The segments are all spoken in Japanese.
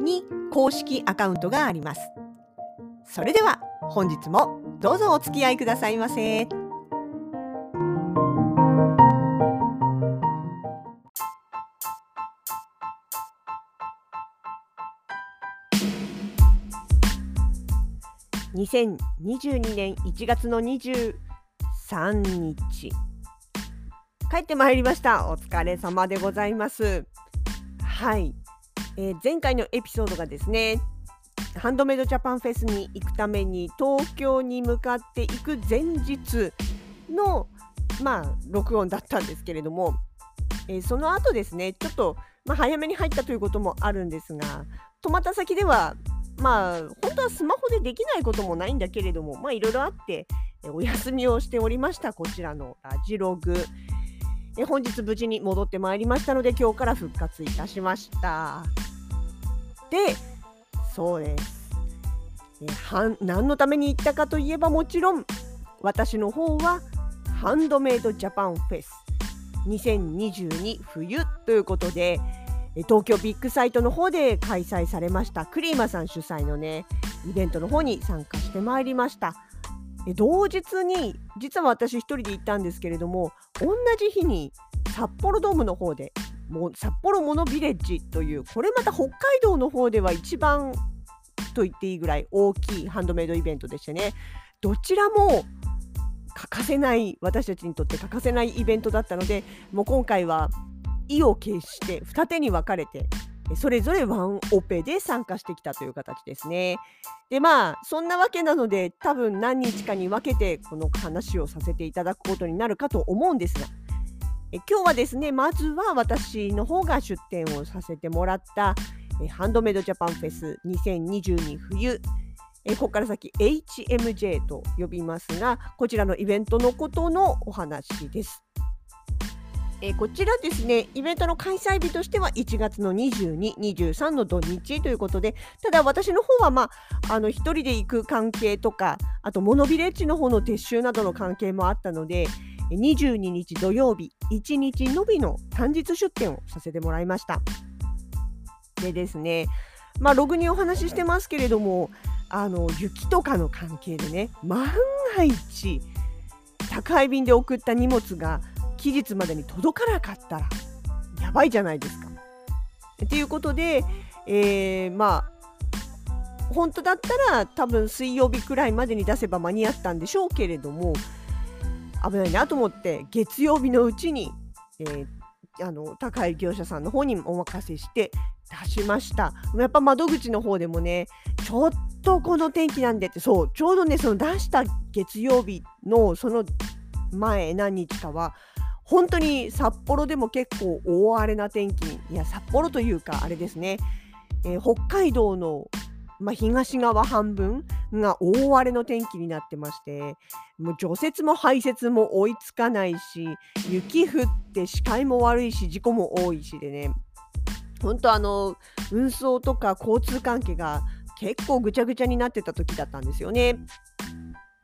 に公式アカウントがあります。それでは本日もどうぞお付き合いくださいませ。2022年1月の23日帰ってまいりました。お疲れ様でございます。はい、えー、前回のエピソードがですねハンドメイドジャパンフェスに行くために東京に向かっていく前日のまあ録音だったんですけれども、えー、その後ですねちょっと、まあ、早めに入ったということもあるんですが泊まった先ではまあ本当はスマホでできないこともないんだけれどもいろいろあってお休みをしておりましたこちらのラジログ。え本日無事に戻ってまいりましたので今日から復活いたしました。でそうです。えは何のために行ったかといえばもちろん私の方はハンドメイドジャパンフェス2022冬ということで東京ビッグサイトの方で開催されましたクリーマさん主催のねイベントの方に参加してまいりました。同日に実は私一人で行ったんですけれども同じ日に札幌ドームの方でもう札幌モノビレッジというこれまた北海道の方では一番と言っていいぐらい大きいハンドメイドイベントでしてね。どちらも欠かせない私たちにとって欠かせないイベントだったのでもう今回は意を決して二手に分かれてそれぞれワンオペで参加してきたという形ですね。でまあそんなわけなので多分何日かに分けてこの話をさせていただくことになるかと思うんですがえ今日はですねまずは私の方が出展をさせてもらったハンドメイドジャパンフェス2022冬ここから先 HMJ と呼びますがこちらのイベントのことのお話です。えー、こちらですね、イベントの開催日としては1月の22、23の土日ということで、ただ私の方は、まあ、あの1人で行く関係とか、あとモノビレッジの方の撤収などの関係もあったので、22日土曜日、1日のびの単日出店をさせてもらいました。でですね、まあ、ログにお話ししてますけれども、あの雪とかの関係でね、万が一、宅配便で送った荷物が期日までに届かなかったらやばいじゃないですか。ということで、えー、まあ本当だったら多分水曜日くらいまでに出せば間に合ったんでしょうけれども危ないなと思って月曜日のうちに、えー、あの高い業者さんの方にお任せして出しましたやっぱ窓口の方でもねちょっとこの天気なんでってそうちょうどねその出した月曜日のその前何日かは本当に札幌でも結構大荒れな天気いや札幌というかあれですね、えー、北海道の、まあ、東側半分が大荒れの天気になってましてもう除雪も排雪も追いつかないし雪降って視界も悪いし事故も多いしでね本当あの運送とか交通関係が結構ぐちゃぐちゃになってた時だったんですよね。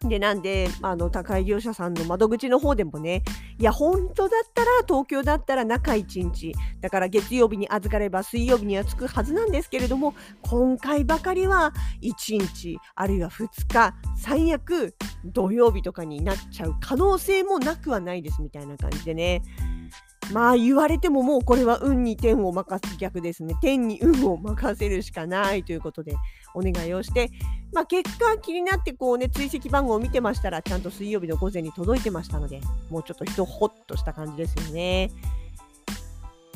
でなんであの高い業者さんの窓口の方でもねいや本当だったら東京だったら中1日だから月曜日に預かれば水曜日には着くはずなんですけれども今回ばかりは1日あるいは2日最悪土曜日とかになっちゃう可能性もなくはないですみたいな感じでねまあ言われてももうこれは運に天を任す逆ですね。天に運を任せるしかないということでお願いをして、まあ、結果気になってこうね追跡番号を見てましたらちゃんと水曜日の午前に届いてましたのでもうちょっと一ほっとした感じですよね。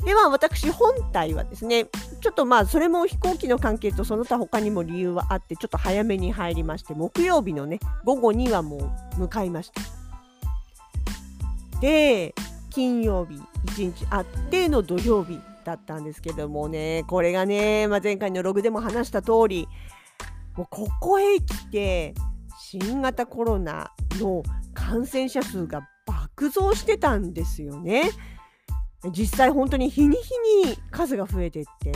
では私本体はですねちょっとまあそれも飛行機の関係とその他他にも理由はあってちょっと早めに入りまして木曜日のね午後にはもう向かいました。で金曜日1日あっての土曜日だったんですけどもねこれがね、まあ、前回のログでも話した通りもうここへ来て新型コロナの感染者数が爆増してたんですよね。実際本当に日に日に数が増えてって。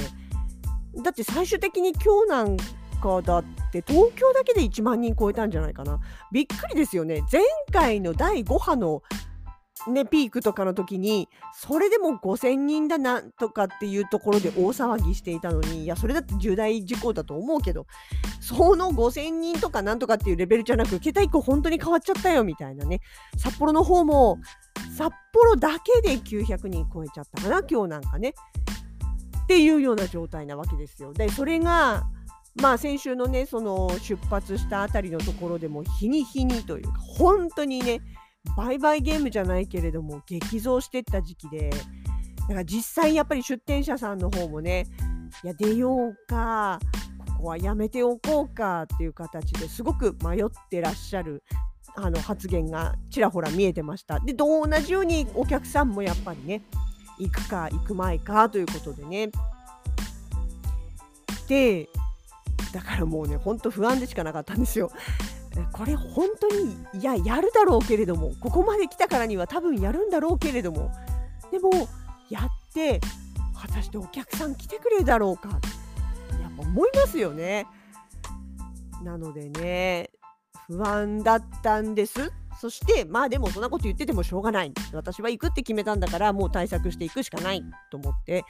だって最終的に今日なんかだって東京だけで1万人超えたんじゃないかな。びっくりですよね。前回の第5波のね、ピークとかの時にそれでも5,000人だなとかっていうところで大騒ぎしていたのにいやそれだって重大事項だと思うけどその5,000人とかなんとかっていうレベルじゃなく桁1個本当に変わっちゃったよみたいなね。札幌の方も札幌だけで900人超えちゃったかな今日なんかね。っていうような状態なわけですよ。でそれがまあ先週のねその出発したあたりのところでも日に日にというか本当にね売買ゲームじゃないけれども激増してった時期でだから実際やっぱり出店者さんの方もねいや出ようかここはやめておこうかっていう形ですごく迷ってらっしゃるあの発言がちらほら見えてました。で同じようにお客さんもやっぱりね行くか行く前かということでねでだからもうねほんと不安でしかなかったんですよ。これ本当にいややるだろうけれどもここまで来たからには多分やるんだろうけれどもでもやって果たしてお客さん来てくれるだろうかやっぱ思いますよね。なのでね不安だったんです。そしてまあでもそんなこと言っててもしょうがない。私は行くって決めたんだからもう対策していくしかない。と思って。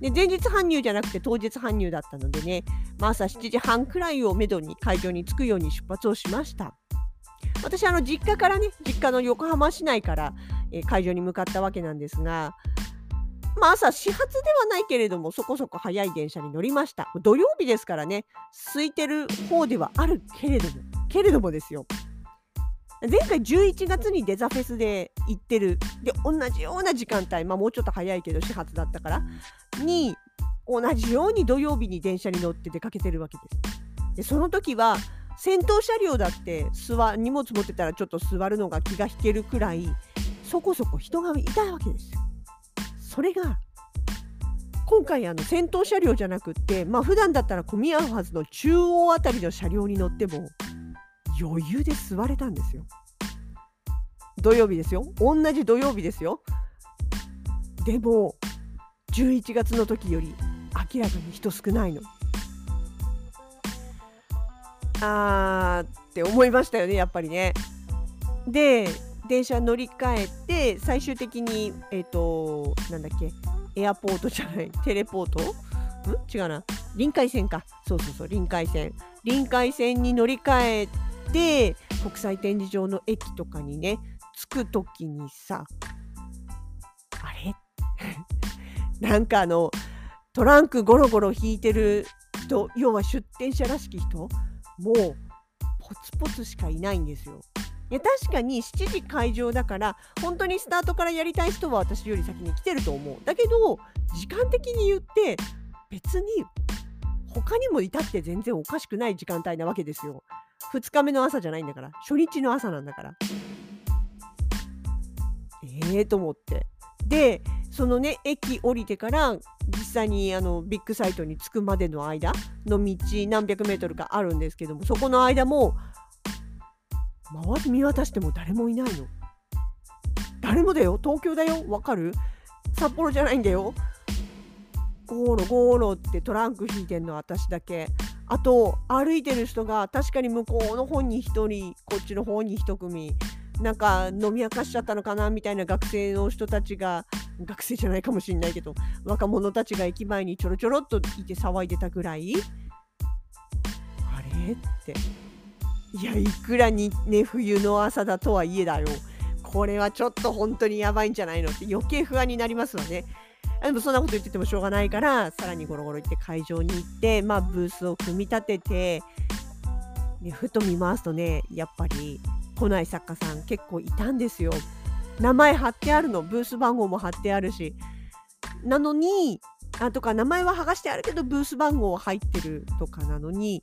で前日搬入じゃなくて当日搬入だったのでね、まあ、朝7時半くらいをめどに会場に着くように出発をしました。私あの実家からね実家の横浜市内から、え、会場に向かったわけなんですがまあ朝始発ではないけれどもそこそこ早い電車に乗りました。土曜日ですからね空いてる方ではあるけれどもけれどもですよ。前回11月にデザフェスで行ってるで同じような時間帯、まあ、もうちょっと早いけど始発だったからに同じように土曜日に電車に乗って出かけてるわけです。でその時は先頭車両だって座荷物持ってたらちょっと座るのが気が引けるくらいそこそこ人がいたわけです。それが今回あの先頭車両じゃなくってまあ普段だったら混み合うはずの中央あたりの車両に乗っても余裕で座れたんですよ。土曜日ですよ。同じ土曜日ですよ。でも11月の時より明らかに人少ないの。あーって思いましたよねやっぱりね。で電車乗り換えて最終的にえっ、ー、となんだっけエアポートじゃないテレポート？ん？違うな臨海線かそうそうそう臨海線臨海線に乗り換えて国際展示場の駅とかにね着く時にさあれ？なんかあのトランクゴロゴロ引いてる人要は出店者らしき人もうポツポツしかいないんですよ。いや確かに7時会場だから本当にスタートからやりたい人は私より先に来てると思う。だけど時間的に言って別に他にもいたって全然おかしくない時間帯なわけですよ。2日目の朝じゃないんだから。初日の朝なんだから。ええー、と思って。でそのね駅降りてから実際にあのビッグサイトに着くまでの間の道何百メートルかあるんですけどもそこの間も周り見渡しても誰もいないの。誰もだよ。東京だよ。わかる？札幌じゃないんだよ。ゴーロゴーロってトランク引いてんの私だけ。あと歩いてる人が確かに向こうの方に1人こっちの方に1組なんか飲み明かしちゃったのかなみたいな学生の人たちが学生じゃないかもしれないけど若者たちが駅前にちょろちょろっといて騒いでたぐらい？あれ？って。いやいくらにね冬の朝だとはいえだよ。これはちょっと本当にやばいんじゃないのって余計不安になりますわね。でもそんなこと言っててもしょうがないからさらにゴロゴロ行って会場に行って、まあ、ブースを組み立てて、ね、ふと見ますとねやっぱり来ない作家さん結構いたんですよ。名前貼ってあるの。ブース番号も貼ってあるし。なのにあとか名前は剥がしてあるけどブース番号は入ってるとかなのに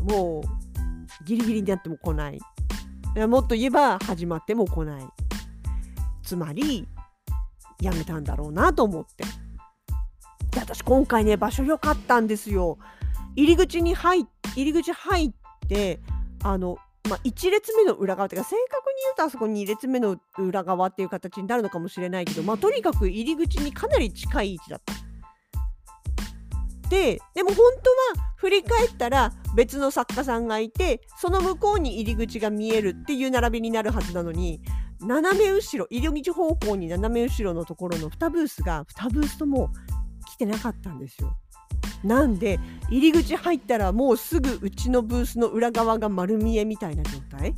もうギリギリになっても来ない。もっと言えば始まっても来ない。つまりやめたんだろうなと思ってで私今回ね場所良かったんですよ。入り口に入入り口入ってあのまあ、1列目の裏側っていうか正確に言うとあそこ2列目の裏側っていう形になるのかもしれないけど、まあ、とにかく入り口にかなり近い位置だった。ででも本当は振り返ったら別の作家さんがいてその向こうに入り口が見えるっていう並びになるはずなのに斜め後ろ入り口方向に斜め後ろのところの2ブースが2ブースとも来てなかったんですよ。なんで入り口入ったらもうすぐうちのブースの裏側が丸見えみたいな状態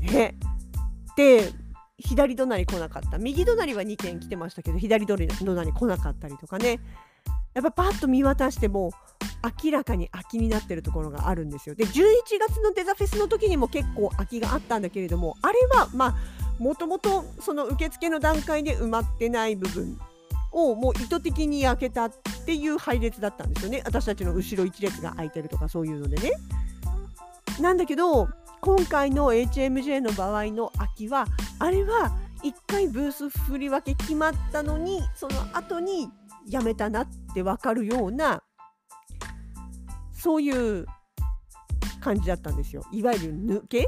ね。で左隣来なかった右隣は2件来てましたけど左隣来なかったりとかねやっぱパッと見渡しても明らかに空きになってるところがあるんですよ。で11月のデザフェスの時にも結構空きがあったんだけれどもあれはまあもともとその受付の段階で埋まってない部分をもう意図的に開けたっていう配列だったんですよね私たちの後ろ1列が空いてるとかそういうのでね。なんだけど今回の HMJ の場合の空きはあれは1回ブース振り分け決まったのにその後にやめたなって分かるようなそういう感じだったんですよ。いわゆる抜け？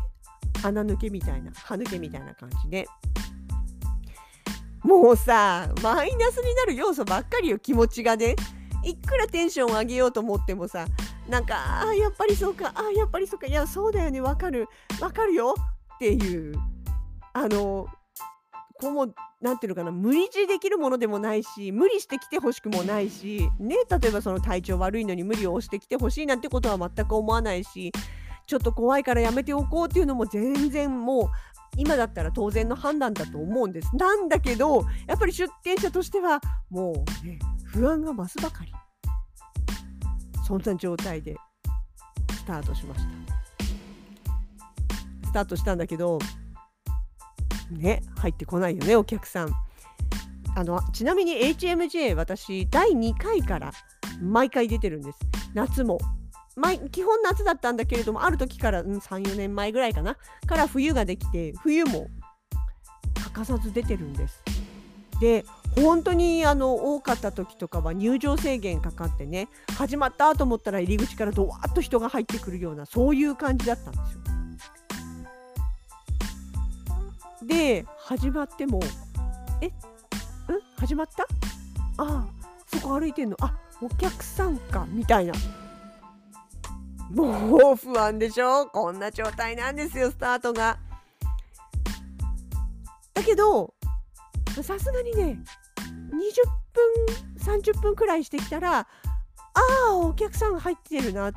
穴抜けみたいな歯抜けみたいな感じで。もうさマイナスになる要素ばっかりよ気持ちがねいくらテンションを上げようと思ってもさなんかあやっぱりそうかあやっぱりそうかいやそうだよねわかるわかるよっていうあのこうもなんていうのかな無理強いできるものでもないし無理してきてほしくもないし ね例えばその体調悪いのに無理を押してきてほしいなんてことは全く思わないしちょっと怖いからやめておこうっていうのも全然もう今だったら当然の判断だと思うんです。なんだけどやっぱり出店者としてはもうね不安が増すばかりそんな状態でスタートしました。スタートしたんだけどね入ってこないよねお客さん。あのちなみに HMJ 私第2回から毎回出てるんです。夏も基本夏だったんだけれどもある時から、うん、34年前ぐらいかなから冬ができて冬も欠かさず出てるんです。で本当にあの多かった時とかは入場制限かかってね始まったと思ったら入り口からドワーッと人が入ってくるようなそういう感じだったんですよ。で始まっても「え？ん？始まった？ああそこ歩いてんの？あお客さんか」みたいな。もう不安でしょ？こんな状態なんですよスタートが。だけどさすがにね20分30分くらいしてきたらああお客さん入ってるなっ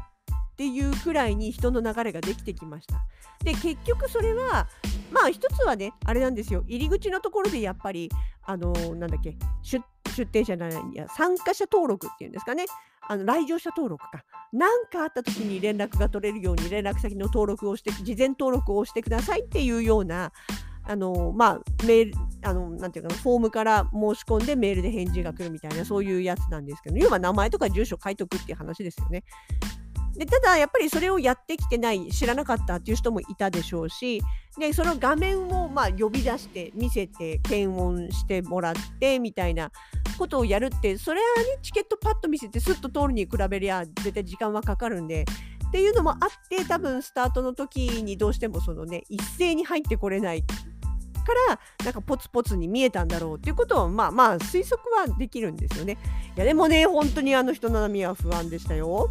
ていうくらいに人の流れができてきました。で結局それはまあ一つはねあれなんですよ。入り口のところでやっぱりあのー、なんだっけ出店者じゃないや参加者登録っていうんですかね。あの来場者登録か。何かあった時に連絡が取れるように連絡先の登録をして事前登録をしてくださいっていうようなあのまあ、メール、あの、なんていうかな、フォームから申し込んでメールで返事が来るみたいな、そういうやつなんですけど、要は名前とか住所書いとくっていう話ですよね。でただやっぱりそれをやってきてない知らなかったっていう人もいたでしょうしでその画面をま呼び出して見せて検温してもらってみたいなことをやるってそれはチケットパッと見せてスッと通るに比べりゃ絶対時間はかかるんでっていうのもあって多分スタートの時にどうしてもそのね一斉に入ってこれないからなんかポツポツに見えたんだろうっていうことはまあまあ推測はできるんですよね。いやでもね本当にあの人の波は不安でしたよ。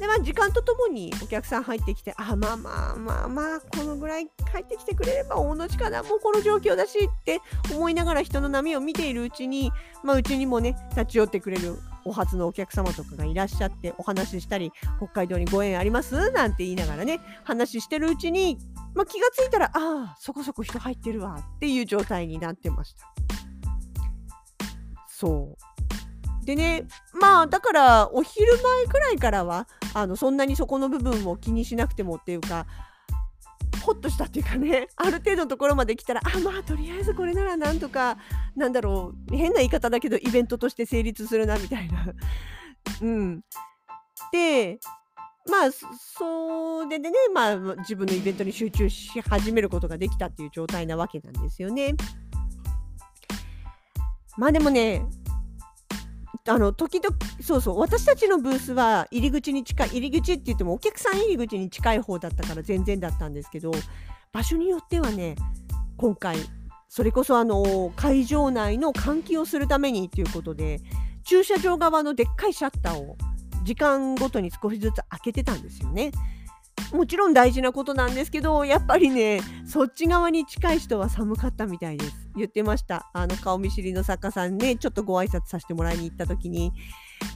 でまあ時間とともにお客さん入ってきてあまあまあまあまあこのぐらい帰ってきてくれれば大の字かなもうこの状況だしって思いながら人の波を見ているうちにまあうちにもね立ち寄ってくれるお初のお客様とかがいらっしゃってお話ししたり北海道にご縁あります？なんて言いながらね話してるうちに、まあ、気がついたらああそこそこ人入ってるわっていう状態になってました。そうでねまあだからお昼前くらいからはあのそんなにそこの部分を気にしなくてもっていうかほっとしたっていうかねある程度のところまで来たらあまあとりあえずこれならなんとかなんだろう変な言い方だけどイベントとして成立するなみたいな。うん、でまあそれでねまあ自分のイベントに集中し始めることができたっていう状態なわけなんですよね。まあでもねあの時々そうそう私たちのブースは入り口に近い入り口って言ってもお客さん入り口に近い方だったから全然だったんですけど場所によってはね今回それこそあの会場内の換気をするためにということで駐車場側のでっかいシャッターを時間ごとに少しずつ開けてたんですよね。もちろん大事なことなんですけどやっぱりねそっち側に近い人は寒かったみたいです。言ってました。あの顔見知りの作家さんねちょっとご挨拶させてもらいに行った時に。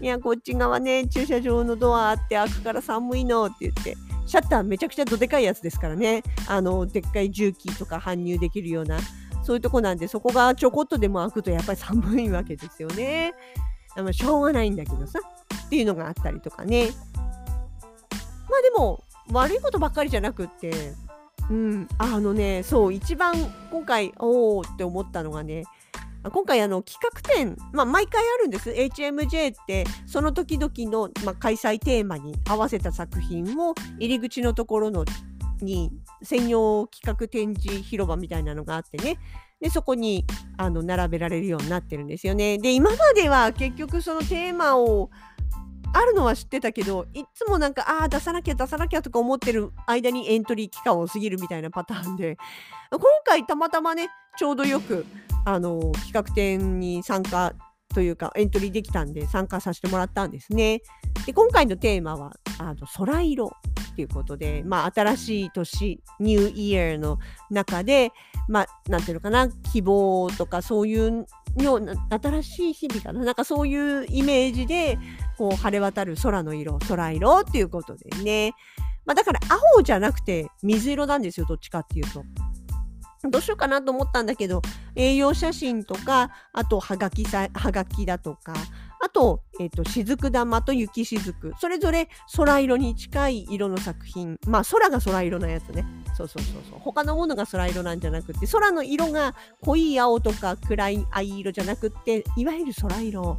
いやこっち側ね駐車場のドアあって開くから寒いのって言って。シャッターめちゃくちゃどでかいやつですからね。あのでっかい重機とか搬入できるようなそういうとこなんでそこがちょこっとでも開くとやっぱり寒いわけですよね。まあ、しょうがないんだけどさっていうのがあったりとかね。まあでも悪いことばっかりじゃなくって、うん、あのね、そう、一番今回、おおって思ったのがね、今回あの企画展、まあ、毎回あるんです HMJ ってその時々の、まあ、開催テーマに合わせた作品を入り口のところのに専用企画展示広場みたいなのがあってねでそこにあの並べられるようになってるんですよね。で今までは結局そのテーマをあるのは知ってたけどいつもなんかああ出さなきゃ出さなきゃとか思ってる間にエントリー期間を過ぎるみたいなパターンで今回たまたまねちょうどよくあの企画展に参加というかエントリーできたんで参加させてもらったんですね。で今回のテーマはあの空色っていうことで、まあ、新しい年ニューイヤーの中で、まあ、なんていうのかな希望とかそういうよう新しい日々かななんかそういうイメージでこう晴れ渡る空の色空色っていうことでね、まあ、だから青じゃなくて水色なんですよどっちかっていうと。どうしようかなと思ったんだけど栄養写真とかあとはがきさはがきだとかあと,、えーと、雫玉と雪雫それぞれ空色に近い色の作品。まあ空が空色のやつね。そうそうそうそう。他のものが空色なんじゃなくて空の色が濃い青とか暗い藍色じゃなくっていわゆる空色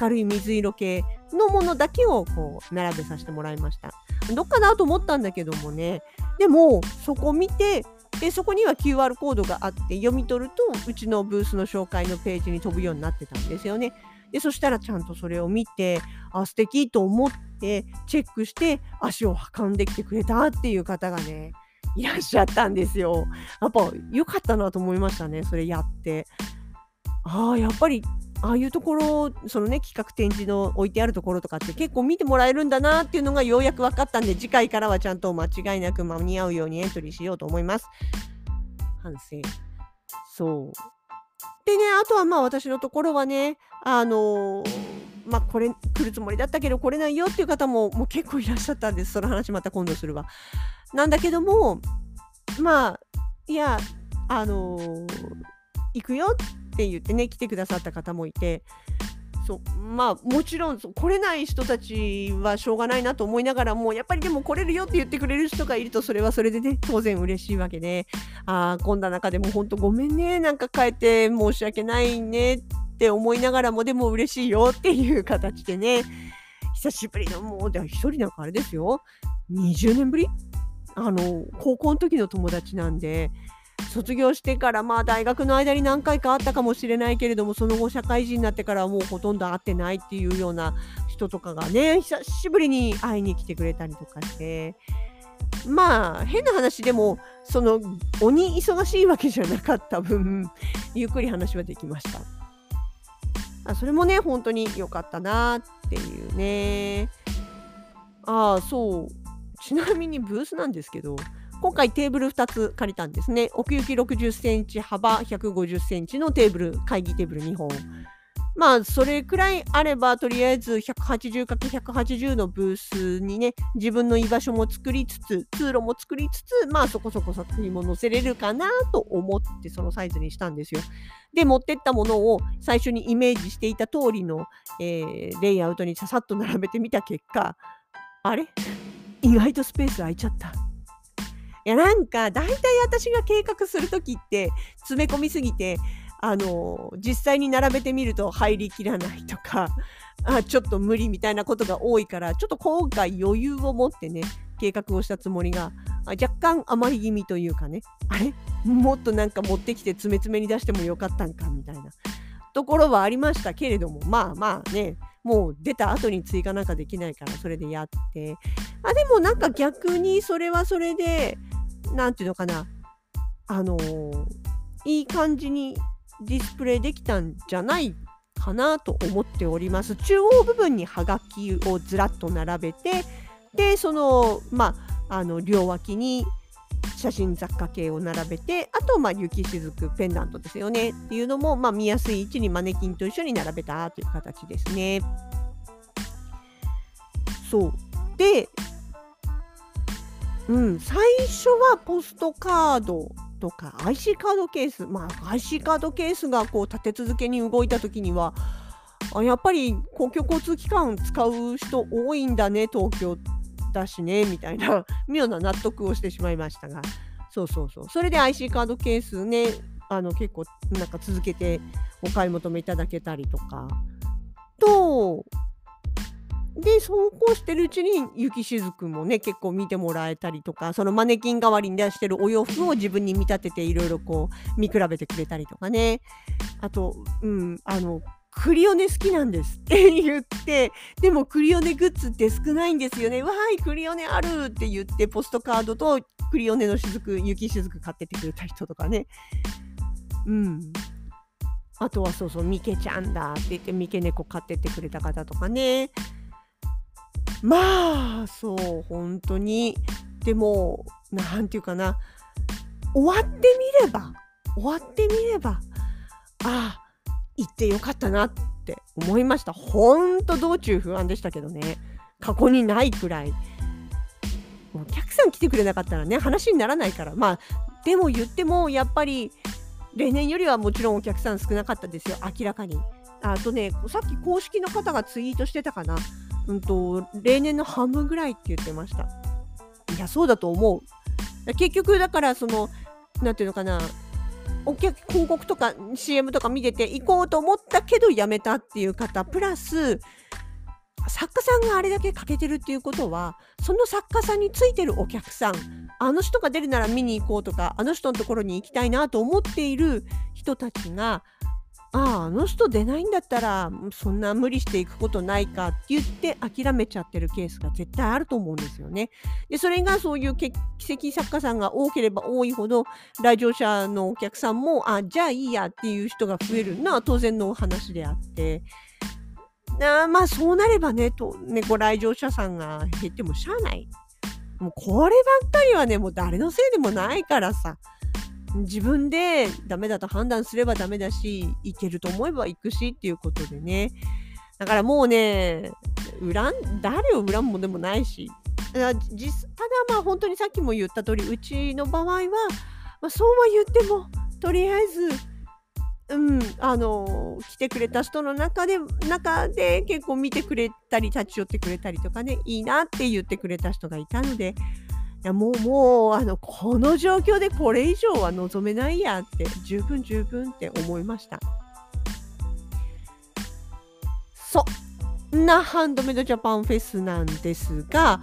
明るい水色系のものだけをこう並べさせてもらいました。どっかなと思ったんだけどもね。でもそこ見てでそこには QR コードがあって読み取るとうちのブースの紹介のページに飛ぶようになってたんですよね。でそしたらちゃんとそれを見てあ素敵と思ってチェックして足を運んできてくれたっていう方がねいらっしゃったんですよ。やっぱ良かったなと思いましたねそれやって。ああやっぱりああいうところそのね企画展示の置いてあるところとかって結構見てもらえるんだなっていうのがようやく分かったんで次回からはちゃんと間違いなく間に合うようにエントリーしようと思います。反省。そう。でね、あとはまあ私のところはね、あの、まあこれ来るつもりだったけど来れないよっていう方ももう結構いらっしゃったんです。その話また今度するわ。なんだけども、まあ、いや、あの、行くよって言ってね、来てくださった方もいて、そうまあもちろん来れない人たちはしょうがないなと思いながらもやっぱりでも来れるよって言ってくれる人がいるとそれはそれでね当然嬉しいわけでああこんな中でも本当ごめんねなんか帰って申し訳ないねってって思いながらもでも嬉しいよっていう形でね久しぶりのもうで一人なんかあれですよ。20年ぶり？あの高校の時の友達なんで卒業してからまあ大学の間に何回かあったかもしれないけれどもその後社会人になってからはもうほとんど会ってないっていうような人とかがね久しぶりに会いに来てくれたりとかして。まあ変な話でもその鬼忙しいわけじゃなかった分ゆっくり話はできました。あそれもね本当に良かったなっていうねああそうちなみにブースなんですけど今回テーブル2つ借りたんですね。奥行き60センチ、幅150センチのテーブル、会議テーブル2本。まあ、それくらいあれば、とりあえず 180×180 のブースにね、自分の居場所も作りつつ、通路も作りつつ、まあ、そこそこ作品も載せれるかなと思って、そのサイズにしたんですよ。で、持ってったものを最初にイメージしていた通りの、えー、レイアウトにささっと並べてみた結果、あれ？意外とスペース空いちゃった。いやなんか大体私が計画する時って詰め込みすぎてあの実際に並べてみると入りきらないとか あちょっと無理みたいなことが多いからちょっと今回余裕を持ってね計画をしたつもりが若干余り気味というかねあれ？もっとなんか持ってきて詰め詰めに出してもよかったんかみたいな。ところはありましたけれどもまあまあねもう出た後に追加なんかできないからそれでやって。あでもなんか逆にそれはそれで何て言うのかなあのー、いい感じにディスプレイできたんじゃないかなと思っております。中央部分にはがきをずらっと並べてでそのまああの両脇に写真雑貨系を並べてあとまあ雪しずくペンダントですよねっていうのも、まあ、見やすい位置にマネキンと一緒に並べたという形ですね。そうで、うん、最初はポストカードとか IC カードケースまあ IC カードケースがこう立て続けに動いた時にはやっぱり公共交通機関使う人多いんだね東京だしねみたいな 妙な納得をしてしまいましたが。そうそうそう。それで IC カードケースねあの結構なんか続けてお買い求めいただけたりとか。とでそうこうしてるうちに雪しずくもね結構見てもらえたりとかそのマネキン代わりに出してるお洋服を自分に見立てていろいろこう見比べてくれたりとかね。あとうんあのクリオネ好きなんですって 言ってでもクリオネグッズって少ないんですよね。わーいクリオネあるって言ってポストカードとクリオネの雫雪雫買っててくれた人とかね。うん。あとはそうそうミケちゃんだって言ってミケ猫買ってってくれた方とかね。まあそう本当にでも何て言うかな終わってみれば終わってみればああ行ってよかったなって思いました。ほんと道中不安でしたけどね。過去にないくらい。お客さん来てくれなかったらね、話にならないから。まあ、でも言っても、やっぱり、例年よりはもちろんお客さん少なかったですよ、明らかに。あとね、さっき公式の方がツイートしてたかな。うんと、例年の半分ぐらいって言ってました。いや、そうだと思う。結局、だから、その、なんていうのかな、お客広告とか CM とか見てて行こうと思ったけどやめたっていう方プラス作家さんがあれだけ欠けてるっていうことはその作家さんについてるお客さんあの人が出るなら見に行こうとかあの人のところに行きたいなと思っている人たちがあああの人出ないんだったらそんな無理していくことないかって言って諦めちゃってるケースが絶対あると思うんですよね。でそれがそういう奇跡作家さんが多ければ多いほど来場者のお客さんもあじゃあいいやっていう人が増えるのは当然のお話であって。あまあそうなればねとねご来場者さんが減ってもしゃあない。もうこればっかりはねもう誰のせいでもないからさ。自分でダメだと判断すればダメだし、いけると思えば行くしっていうことでね。だからもうね、恨、誰を恨むもでもないし、ただまあ本当にさっきも言った通り、うちの場合は、まあ、そうは言っても、とりあえず、うん、あの来てくれた人の中で中で結構見てくれたり立ち寄ってくれたりとかねいいなって言ってくれた人がいたのでやもうもうあのこの状況でこれ以上は望めないやって十分十分って思いました。そんなハンドメイドジャパンフェスなんですが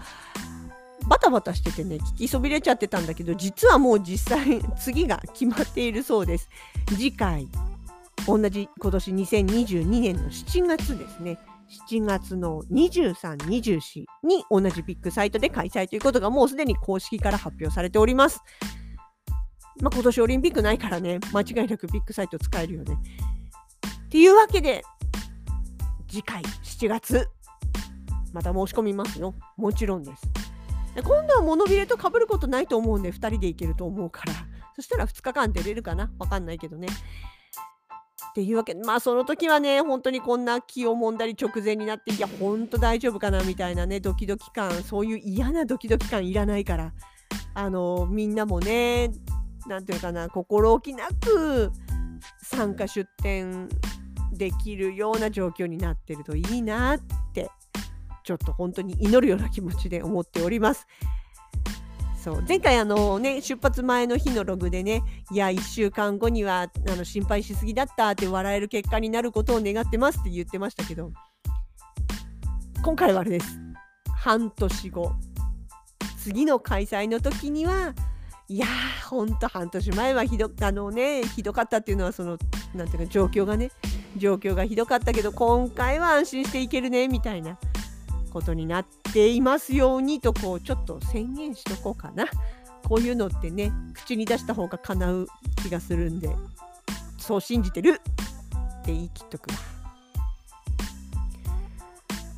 バタバタしててね聞きそびれちゃってたんだけど実はもう実際次が決まっているそうです。次回同じ今年2022年の7月ですね。7月の23、24に同じビッグサイトで開催ということがもうすでに公式から発表されております。まあ、今年オリンピックないからね、間違いなくビッグサイト使えるよね。っていうわけで、次回7月、また申し込みますよ。もちろんです。今度はモノビレと被ることないと思うんで、2人で行けると思うから。そしたら2日間出れるかな？わかんないけどね。っていうわけまあその時はね本当にこんな気をもんだり直前になっていや本当大丈夫かなみたいなねドキドキ感そういう嫌なドキドキ感いらないからあのみんなもね何て言うかな心置きなく参加出展できるような状況になってるといいなってちょっと本当に祈るような気持ちで思っております。そう。前回あのね出発前の日のログでねいや1週間後にはあの心配しすぎだったって笑える結果になることを願ってますって言ってましたけど今回はあれです。半年後。次の開催の時にはいやーほんと半年前はひどあのねひどかったっていうのはそのなんていうか状況がね状況がひどかったけど今回は安心していけるねみたいな。ことになっていますようにとこうちょっと宣言しとこうかな。こういうのってね口に出した方が叶う気がするんでそう信じてるって言い切っとく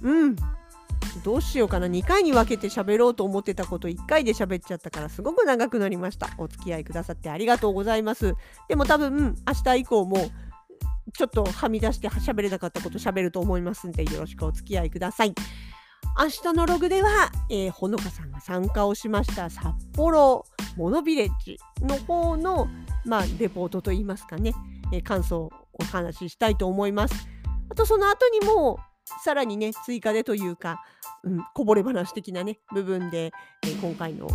うん。どうしようかな。2回に分けて喋ろうと思ってたこと1回で喋っちゃったからすごく長くなりました。お付き合いくださってありがとうございます。でも多分明日以降もちょっとはみ出して喋れなかったこと喋ると思いますんでよろしくお付き合いください。明日のログでは、えー、ほのかさんが参加をしました札幌モノビレッジの方の、まあ、レポートといいますかね、えー、感想をお話ししたいと思います。あとその後にもさらにね追加でというか、うん、こぼれ話的なね部分で、えー、今回の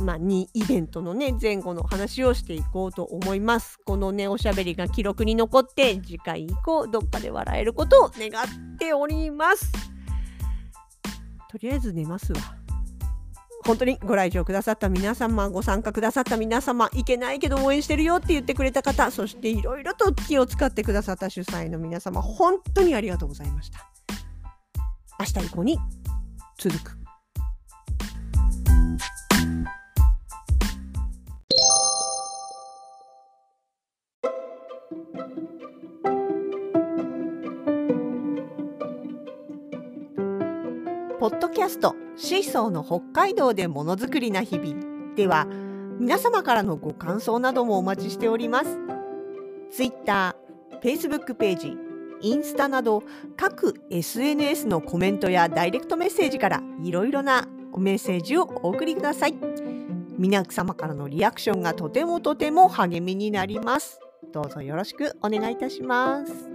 まあ、2イベントのね前後の話をしていこうと思います。このねおしゃべりが記録に残って次回以降どっかで笑えることを願っております。とりあえず寝ますわ。本当にご来場くださった皆様、ご参加くださった皆様、いけないけど応援してるよって言ってくれた方、そしていろいろと気を使ってくださった主催の皆様、本当にありがとうございました。明日以降に続く。キャストシーソーの北海道でものづくりな日々では皆様からのご感想などもお待ちしております。Twitter、Facebook ページ、インスタなど各 SNS のコメントやダイレクトメッセージからいろいろなメッセージをお送りください。皆様からのリアクションがとてもとても励みになります。どうぞよろしくお願いいたします。